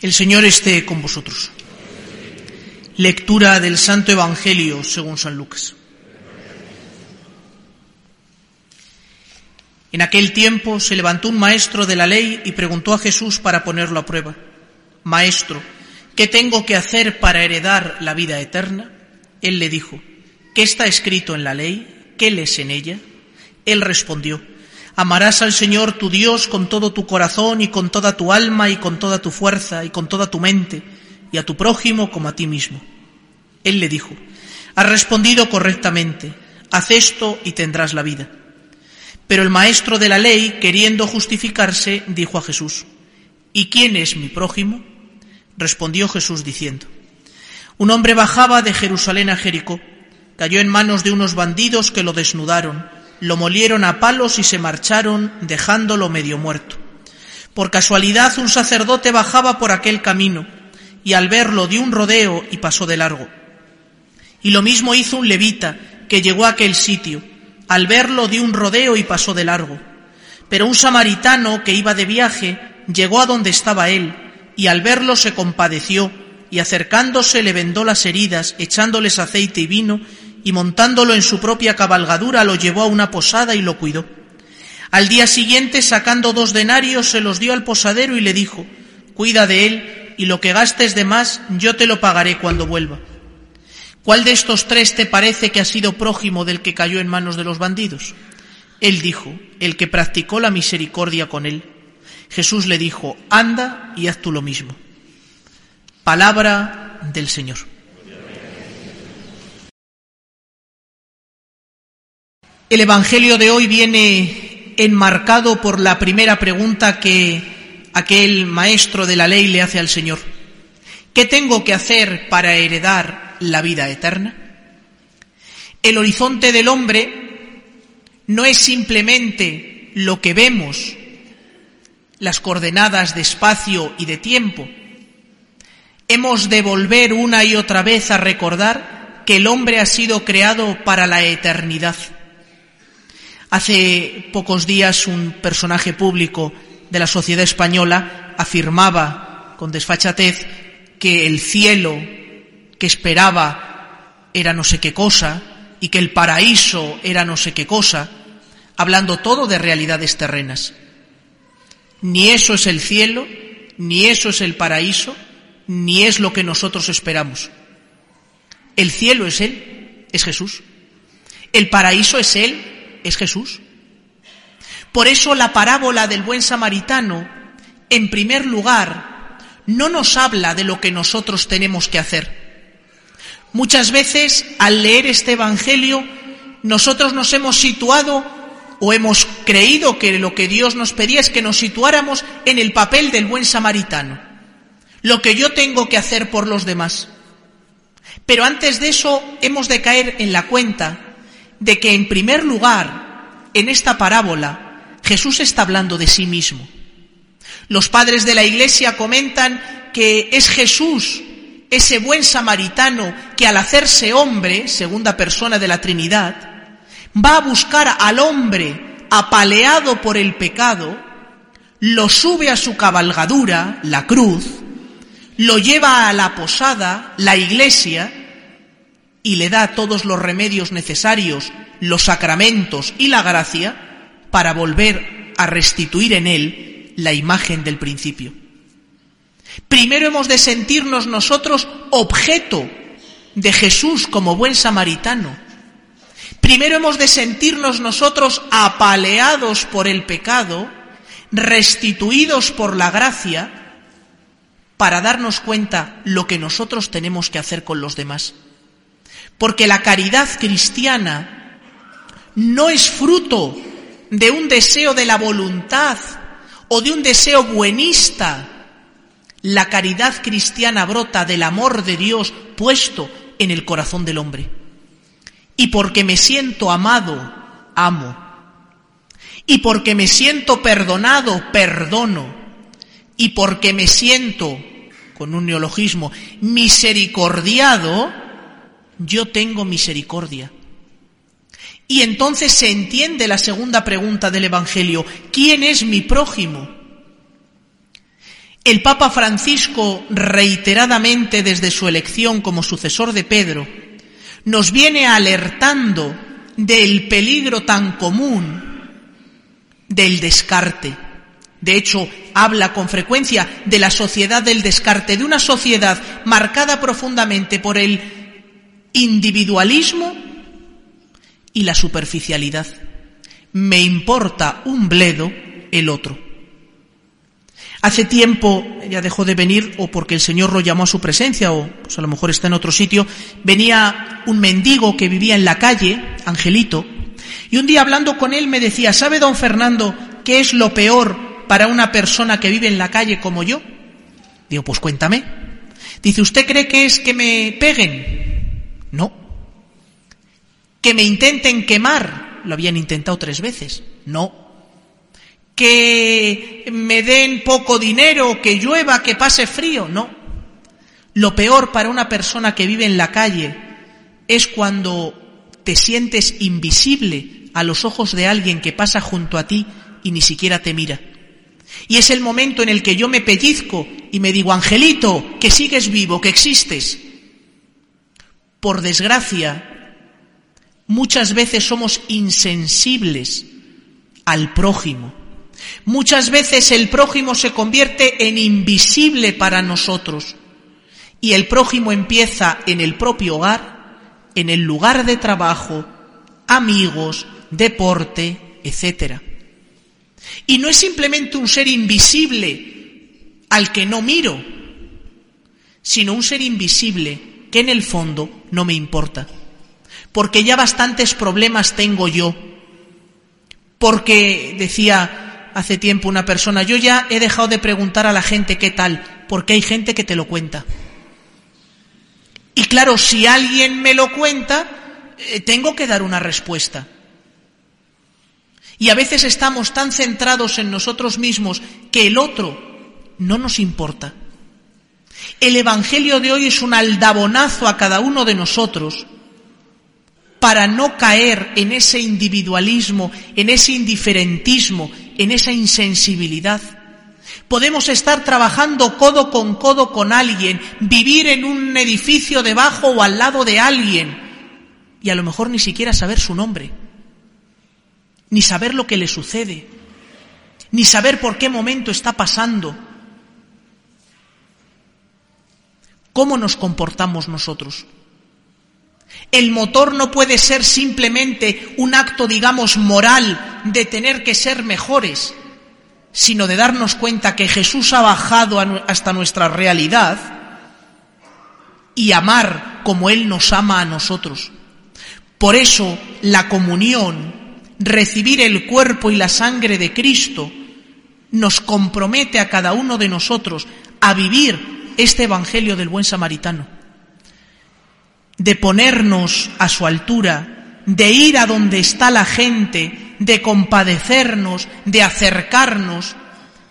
El Señor esté con vosotros. Lectura del Santo Evangelio según San Lucas. En aquel tiempo se levantó un maestro de la ley y preguntó a Jesús para ponerlo a prueba, Maestro, ¿qué tengo que hacer para heredar la vida eterna? Él le dijo, ¿qué está escrito en la ley? ¿Qué lees en ella? Él respondió, Amarás al Señor tu Dios con todo tu corazón y con toda tu alma y con toda tu fuerza y con toda tu mente y a tu prójimo como a ti mismo. Él le dijo, Has respondido correctamente, haz esto y tendrás la vida. Pero el maestro de la ley, queriendo justificarse, dijo a Jesús, ¿Y quién es mi prójimo? Respondió Jesús diciendo, Un hombre bajaba de Jerusalén a Jericó, cayó en manos de unos bandidos que lo desnudaron, lo molieron a palos y se marcharon dejándolo medio muerto. Por casualidad un sacerdote bajaba por aquel camino y al verlo dio un rodeo y pasó de largo. Y lo mismo hizo un levita que llegó a aquel sitio al verlo dio un rodeo y pasó de largo. Pero un samaritano que iba de viaje llegó a donde estaba él, y al verlo se compadeció, y acercándose le vendó las heridas, echándoles aceite y vino, y montándolo en su propia cabalgadura lo llevó a una posada y lo cuidó. Al día siguiente, sacando dos denarios, se los dio al posadero y le dijo, Cuida de él, y lo que gastes de más yo te lo pagaré cuando vuelva. ¿Cuál de estos tres te parece que ha sido prójimo del que cayó en manos de los bandidos? Él dijo, el que practicó la misericordia con él. Jesús le dijo, anda y haz tú lo mismo. Palabra del Señor. El Evangelio de hoy viene enmarcado por la primera pregunta que aquel maestro de la ley le hace al Señor. ¿Qué tengo que hacer para heredar la vida eterna? El horizonte del hombre no es simplemente lo que vemos, las coordenadas de espacio y de tiempo. Hemos de volver una y otra vez a recordar que el hombre ha sido creado para la eternidad. Hace pocos días un personaje público de la sociedad española afirmaba con desfachatez que el cielo que esperaba era no sé qué cosa y que el paraíso era no sé qué cosa, hablando todo de realidades terrenas. Ni eso es el cielo, ni eso es el paraíso, ni es lo que nosotros esperamos. El cielo es Él, es Jesús. El paraíso es Él, es Jesús. Por eso la parábola del buen samaritano, en primer lugar, no nos habla de lo que nosotros tenemos que hacer. Muchas veces al leer este Evangelio nosotros nos hemos situado o hemos creído que lo que Dios nos pedía es que nos situáramos en el papel del buen samaritano, lo que yo tengo que hacer por los demás. Pero antes de eso hemos de caer en la cuenta de que en primer lugar, en esta parábola, Jesús está hablando de sí mismo. Los padres de la Iglesia comentan que es Jesús ese buen samaritano que al hacerse hombre, segunda persona de la Trinidad, va a buscar al hombre apaleado por el pecado, lo sube a su cabalgadura, la cruz, lo lleva a la posada, la iglesia, y le da todos los remedios necesarios, los sacramentos y la gracia para volver a restituir en él la imagen del principio. Primero hemos de sentirnos nosotros objeto de Jesús como buen samaritano. Primero hemos de sentirnos nosotros apaleados por el pecado, restituidos por la gracia, para darnos cuenta lo que nosotros tenemos que hacer con los demás. Porque la caridad cristiana no es fruto de un deseo de la voluntad o de un deseo buenista La caridad cristiana brota del amor de Dios puesto en el corazón del hombre. Y porque me siento amado, amo. Y porque me siento perdonado, perdono. Y porque me siento, con un neologismo, misericordiado, yo tengo misericordia. Y entonces se entiende la segunda pregunta del Evangelio, ¿quién es mi prójimo? El Papa Francisco, reiteradamente desde su elección como sucesor de Pedro, nos viene alertando del peligro tan común del descarte. De hecho, habla con frecuencia de la sociedad del descarte, de una sociedad marcada profundamente por el individualismo y la superficialidad. Me importa un bledo el otro. Hace tiempo, ya dejó de venir, o porque el Señor lo llamó a su presencia, o pues a lo mejor está en otro sitio, venía un mendigo que vivía en la calle, Angelito, y un día hablando con él me decía, ¿sabe don Fernando qué es lo peor para una persona que vive en la calle como yo? Digo, pues cuéntame. Dice, ¿usted cree que es que me peguen? ¿Que me intenten quemar? Lo habían intentado tres veces. No que me den poco dinero, que llueva, que pase frío. No. Lo peor para una persona que vive en la calle es cuando te sientes invisible a los ojos de alguien que pasa junto a ti y ni siquiera te mira. Y es el momento en el que yo me pellizco y me digo, Angelito, que sigues vivo, que existes. Por desgracia, muchas veces somos insensibles al prójimo. Muchas veces el prójimo se convierte en invisible para nosotros y el prójimo empieza en el propio hogar, en el lugar de trabajo, amigos, deporte, etc. Y no es simplemente un ser invisible al que no miro, sino un ser invisible que en el fondo no me importa, porque ya bastantes problemas tengo yo, porque decía hace tiempo una persona, yo ya he dejado de preguntar a la gente qué tal, porque hay gente que te lo cuenta. Y claro, si alguien me lo cuenta, eh, tengo que dar una respuesta. Y a veces estamos tan centrados en nosotros mismos que el otro no nos importa. El Evangelio de hoy es un aldabonazo a cada uno de nosotros para no caer en ese individualismo, en ese indiferentismo, en esa insensibilidad. Podemos estar trabajando codo con codo con alguien, vivir en un edificio debajo o al lado de alguien y a lo mejor ni siquiera saber su nombre, ni saber lo que le sucede, ni saber por qué momento está pasando. ¿Cómo nos comportamos nosotros? El motor no puede ser simplemente un acto, digamos, moral de tener que ser mejores, sino de darnos cuenta que Jesús ha bajado hasta nuestra realidad y amar como Él nos ama a nosotros. Por eso la comunión, recibir el cuerpo y la sangre de Cristo, nos compromete a cada uno de nosotros a vivir este Evangelio del buen samaritano de ponernos a su altura, de ir a donde está la gente, de compadecernos, de acercarnos,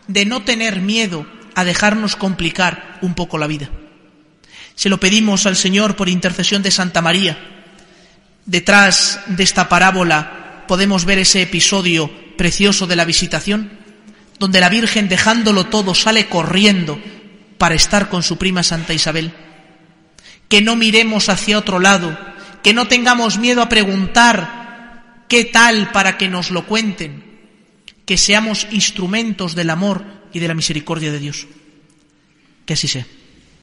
de no tener miedo a dejarnos complicar un poco la vida. Se lo pedimos al Señor por intercesión de Santa María. Detrás de esta parábola podemos ver ese episodio precioso de la visitación, donde la Virgen dejándolo todo sale corriendo para estar con su prima Santa Isabel que no miremos hacia otro lado, que no tengamos miedo a preguntar qué tal para que nos lo cuenten, que seamos instrumentos del amor y de la misericordia de Dios. Que así sea.